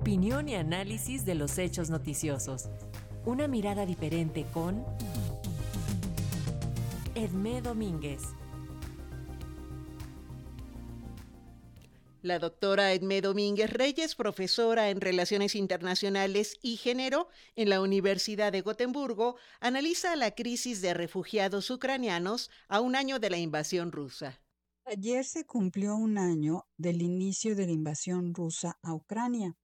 Opinión y análisis de los hechos noticiosos. Una mirada diferente con Edmé Domínguez. La doctora Edmé Domínguez Reyes, profesora en Relaciones Internacionales y Género en la Universidad de Gotemburgo, analiza la crisis de refugiados ucranianos a un año de la invasión rusa. Ayer se cumplió un año del inicio de la invasión rusa a Ucrania.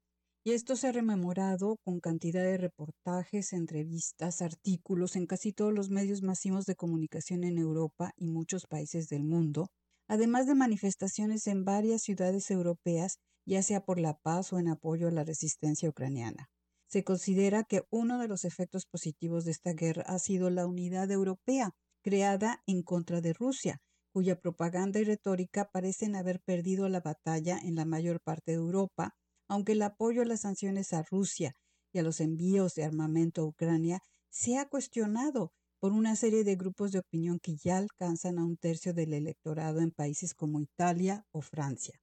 Y esto se ha rememorado con cantidad de reportajes, entrevistas, artículos en casi todos los medios masivos de comunicación en Europa y muchos países del mundo, además de manifestaciones en varias ciudades europeas, ya sea por la paz o en apoyo a la resistencia ucraniana. Se considera que uno de los efectos positivos de esta guerra ha sido la unidad europea, creada en contra de Rusia, cuya propaganda y retórica parecen haber perdido la batalla en la mayor parte de Europa, aunque el apoyo a las sanciones a Rusia y a los envíos de armamento a Ucrania se ha cuestionado por una serie de grupos de opinión que ya alcanzan a un tercio del electorado en países como Italia o Francia.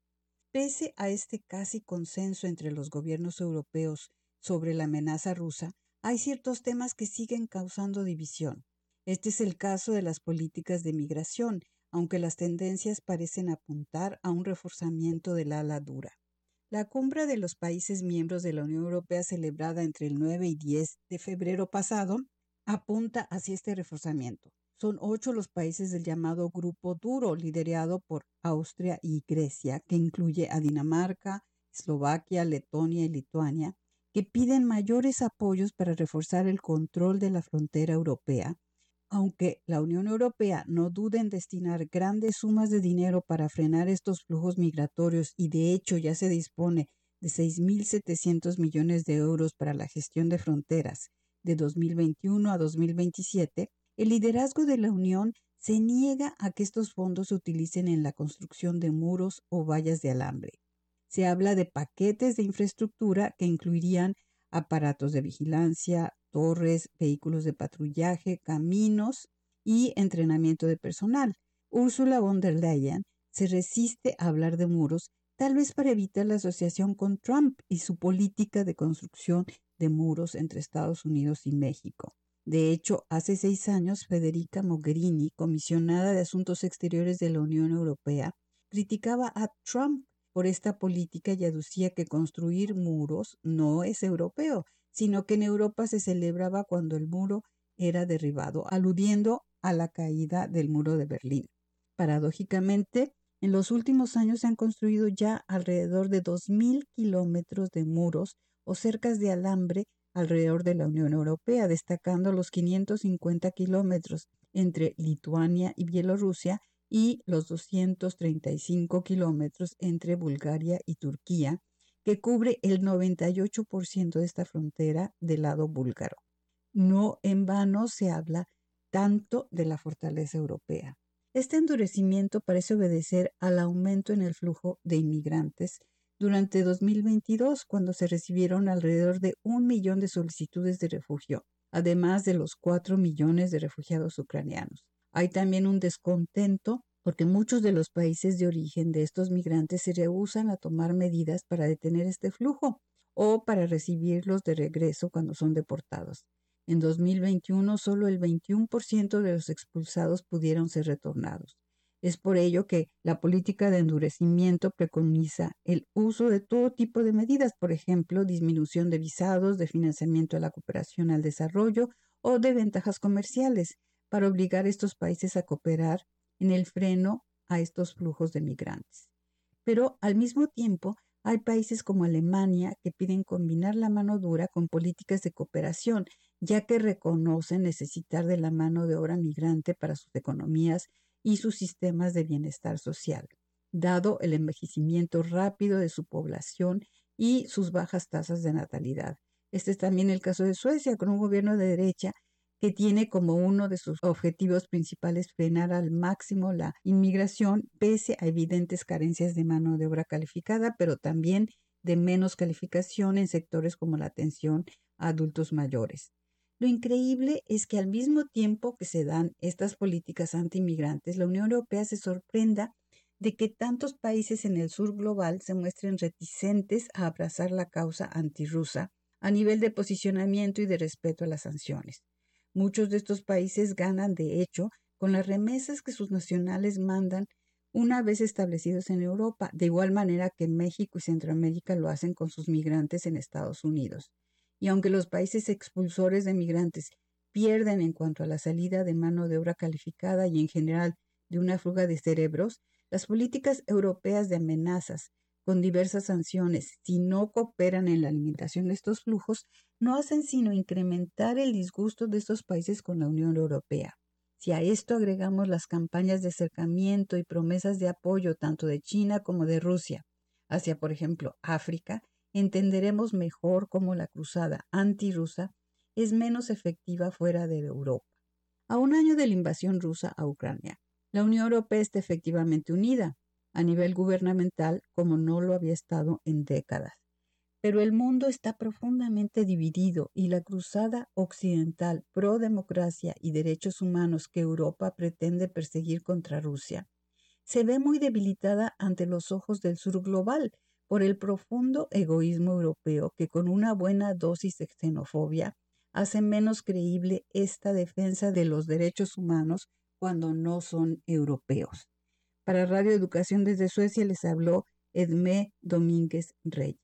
Pese a este casi consenso entre los gobiernos europeos sobre la amenaza rusa, hay ciertos temas que siguen causando división. Este es el caso de las políticas de migración, aunque las tendencias parecen apuntar a un reforzamiento del ala dura. La cumbre de los países miembros de la Unión Europea celebrada entre el 9 y 10 de febrero pasado apunta hacia este reforzamiento. Son ocho los países del llamado Grupo Duro, liderado por Austria y Grecia, que incluye a Dinamarca, Eslovaquia, Letonia y Lituania, que piden mayores apoyos para reforzar el control de la frontera europea, aunque la Unión Europea no duda en destinar grandes sumas de dinero para frenar estos flujos migratorios y de hecho ya se dispone de 6.700 millones de euros para la gestión de fronteras de 2021 a 2027, el liderazgo de la Unión se niega a que estos fondos se utilicen en la construcción de muros o vallas de alambre. Se habla de paquetes de infraestructura que incluirían aparatos de vigilancia, torres, vehículos de patrullaje, caminos y entrenamiento de personal. Ursula von der Leyen se resiste a hablar de muros, tal vez para evitar la asociación con Trump y su política de construcción de muros entre Estados Unidos y México. De hecho, hace seis años, Federica Mogherini, comisionada de Asuntos Exteriores de la Unión Europea, criticaba a Trump por esta política y aducía que construir muros no es europeo, sino que en Europa se celebraba cuando el muro era derribado, aludiendo a la caída del muro de Berlín. Paradójicamente, en los últimos años se han construido ya alrededor de 2.000 kilómetros de muros o cercas de alambre alrededor de la Unión Europea, destacando los 550 kilómetros entre Lituania y Bielorrusia y los 235 kilómetros entre Bulgaria y Turquía, que cubre el 98% de esta frontera del lado búlgaro. No en vano se habla tanto de la fortaleza europea. Este endurecimiento parece obedecer al aumento en el flujo de inmigrantes durante 2022, cuando se recibieron alrededor de un millón de solicitudes de refugio, además de los cuatro millones de refugiados ucranianos. Hay también un descontento porque muchos de los países de origen de estos migrantes se rehusan a tomar medidas para detener este flujo o para recibirlos de regreso cuando son deportados. En 2021 solo el 21% de los expulsados pudieron ser retornados. Es por ello que la política de endurecimiento preconiza el uso de todo tipo de medidas, por ejemplo, disminución de visados, de financiamiento a la cooperación al desarrollo o de ventajas comerciales, para obligar a estos países a cooperar en el freno a estos flujos de migrantes. Pero al mismo tiempo, hay países como Alemania que piden combinar la mano dura con políticas de cooperación, ya que reconocen necesitar de la mano de obra migrante para sus economías y sus sistemas de bienestar social, dado el envejecimiento rápido de su población y sus bajas tasas de natalidad. Este es también el caso de Suecia, con un gobierno de derecha que tiene como uno de sus objetivos principales frenar al máximo la inmigración, pese a evidentes carencias de mano de obra calificada, pero también de menos calificación en sectores como la atención a adultos mayores. Lo increíble es que al mismo tiempo que se dan estas políticas anti-inmigrantes, la Unión Europea se sorprenda de que tantos países en el sur global se muestren reticentes a abrazar la causa antirrusa a nivel de posicionamiento y de respeto a las sanciones. Muchos de estos países ganan, de hecho, con las remesas que sus nacionales mandan una vez establecidos en Europa, de igual manera que México y Centroamérica lo hacen con sus migrantes en Estados Unidos. Y aunque los países expulsores de migrantes pierden en cuanto a la salida de mano de obra calificada y en general de una fuga de cerebros, las políticas europeas de amenazas, con diversas sanciones, si no cooperan en la alimentación de estos flujos, no hacen sino incrementar el disgusto de estos países con la Unión Europea. Si a esto agregamos las campañas de acercamiento y promesas de apoyo tanto de China como de Rusia hacia, por ejemplo, África, entenderemos mejor cómo la cruzada antirrusa es menos efectiva fuera de Europa. A un año de la invasión rusa a Ucrania, la Unión Europea está efectivamente unida a nivel gubernamental como no lo había estado en décadas. Pero el mundo está profundamente dividido y la cruzada occidental pro democracia y derechos humanos que Europa pretende perseguir contra Rusia se ve muy debilitada ante los ojos del sur global por el profundo egoísmo europeo que con una buena dosis de xenofobia hace menos creíble esta defensa de los derechos humanos cuando no son europeos. Para Radio Educación desde Suecia les habló Edmé Domínguez Reyes.